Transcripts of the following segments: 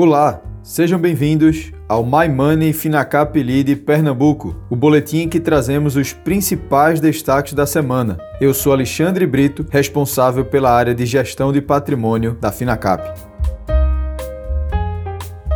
Olá, sejam bem-vindos ao My Money Finacap Lead Pernambuco, o boletim em que trazemos os principais destaques da semana. Eu sou Alexandre Brito, responsável pela área de gestão de patrimônio da Finacap.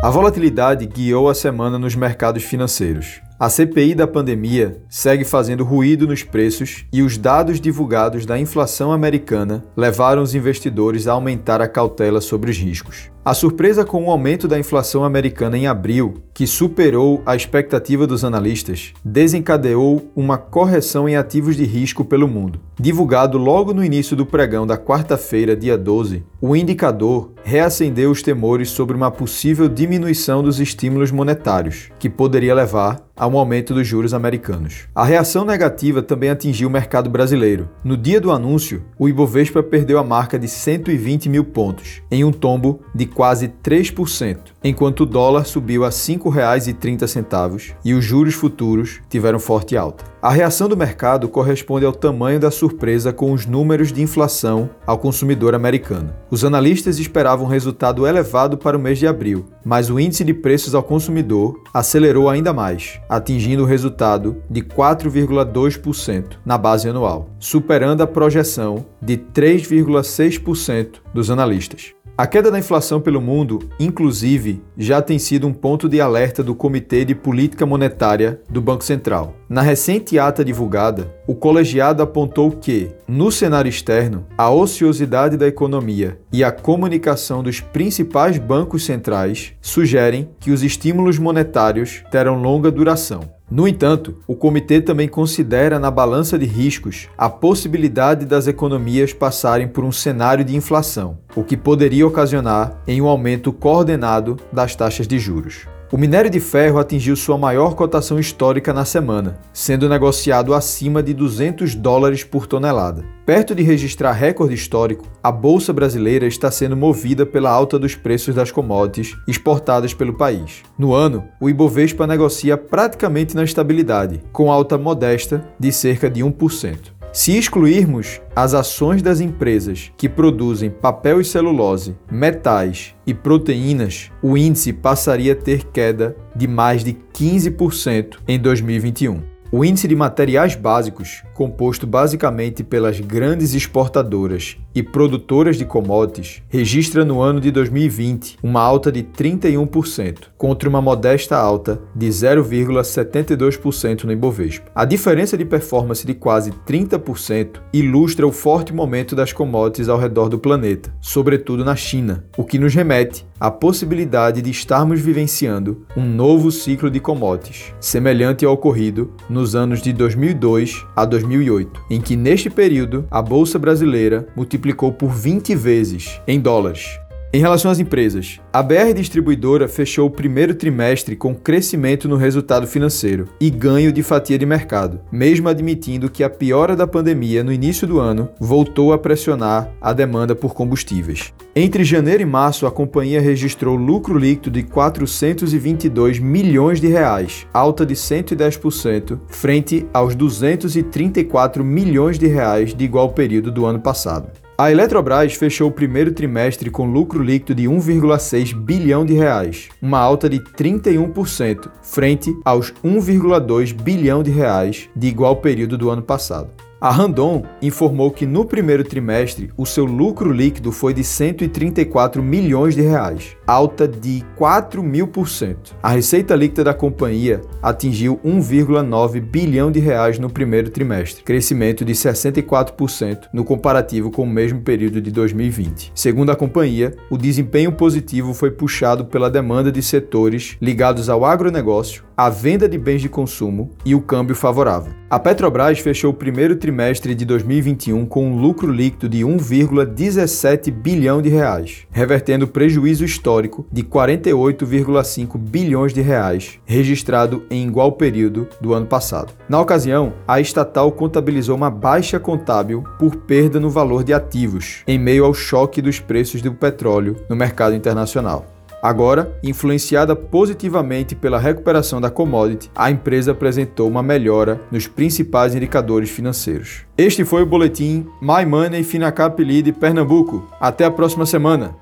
A volatilidade guiou a semana nos mercados financeiros. A CPI da pandemia segue fazendo ruído nos preços e os dados divulgados da inflação americana levaram os investidores a aumentar a cautela sobre os riscos. A surpresa com o aumento da inflação americana em abril, que superou a expectativa dos analistas, desencadeou uma correção em ativos de risco pelo mundo. Divulgado logo no início do pregão da quarta-feira, dia 12, o indicador reacendeu os temores sobre uma possível diminuição dos estímulos monetários, que poderia levar ao aumento dos juros americanos. A reação negativa também atingiu o mercado brasileiro. No dia do anúncio, o Ibovespa perdeu a marca de 120 mil pontos, em um tombo de quase 3%, enquanto o dólar subiu a R$ 5,30 e os juros futuros tiveram forte alta. A reação do mercado corresponde ao tamanho da surpresa com os números de inflação ao consumidor americano. Os analistas esperavam um resultado elevado para o mês de abril, mas o índice de preços ao consumidor acelerou ainda mais, atingindo o resultado de 4,2% na base anual, superando a projeção de 3,6% dos analistas. A queda da inflação pelo mundo, inclusive, já tem sido um ponto de alerta do Comitê de Política Monetária do Banco Central. Na recente ata divulgada, o colegiado apontou que, no cenário externo, a ociosidade da economia e a comunicação dos principais bancos centrais sugerem que os estímulos monetários terão longa duração. No entanto, o comitê também considera na balança de riscos a possibilidade das economias passarem por um cenário de inflação, o que poderia ocasionar em um aumento coordenado das taxas de juros. O minério de ferro atingiu sua maior cotação histórica na semana, sendo negociado acima de 200 dólares por tonelada. Perto de registrar recorde histórico, a bolsa brasileira está sendo movida pela alta dos preços das commodities exportadas pelo país. No ano, o Ibovespa negocia praticamente na estabilidade, com alta modesta de cerca de 1%. Se excluirmos as ações das empresas que produzem papel e celulose, metais e proteínas, o índice passaria a ter queda de mais de 15% em 2021. O índice de materiais básicos, composto basicamente pelas grandes exportadoras e produtoras de commodities, registra no ano de 2020 uma alta de 31%, contra uma modesta alta de 0,72% no Ibovespa. A diferença de performance de quase 30% ilustra o forte momento das commodities ao redor do planeta, sobretudo na China, o que nos remete à possibilidade de estarmos vivenciando um novo ciclo de commodities, semelhante ao ocorrido no nos anos de 2002 a 2008, em que neste período a bolsa brasileira multiplicou por 20 vezes em dólares em relação às empresas, a BR Distribuidora fechou o primeiro trimestre com crescimento no resultado financeiro e ganho de fatia de mercado, mesmo admitindo que a piora da pandemia no início do ano voltou a pressionar a demanda por combustíveis. Entre janeiro e março, a companhia registrou lucro líquido de 422 milhões de reais, alta de 110% frente aos 234 milhões de reais de igual período do ano passado. A Eletrobras fechou o primeiro trimestre com lucro líquido de 1,6 bilhão de reais, uma alta de 31% frente aos 1,2 bilhão de reais de igual período do ano passado. A Randon informou que no primeiro trimestre o seu lucro líquido foi de 134 milhões de reais, alta de 4 mil por cento. A receita líquida da companhia atingiu 1,9 bilhão de reais no primeiro trimestre, crescimento de 64% no comparativo com o mesmo período de 2020. Segundo a companhia, o desempenho positivo foi puxado pela demanda de setores ligados ao agronegócio, a venda de bens de consumo e o câmbio favorável. A Petrobras fechou o primeiro trimestre de 2021 com um lucro líquido de 1,17 bilhão de reais, revertendo o prejuízo histórico de 48,5 bilhões de reais registrado em igual período do ano passado. Na ocasião, a estatal contabilizou uma baixa contábil por perda no valor de ativos, em meio ao choque dos preços do petróleo no mercado internacional. Agora, influenciada positivamente pela recuperação da commodity, a empresa apresentou uma melhora nos principais indicadores financeiros. Este foi o boletim My Money Finacap Lead Pernambuco. Até a próxima semana.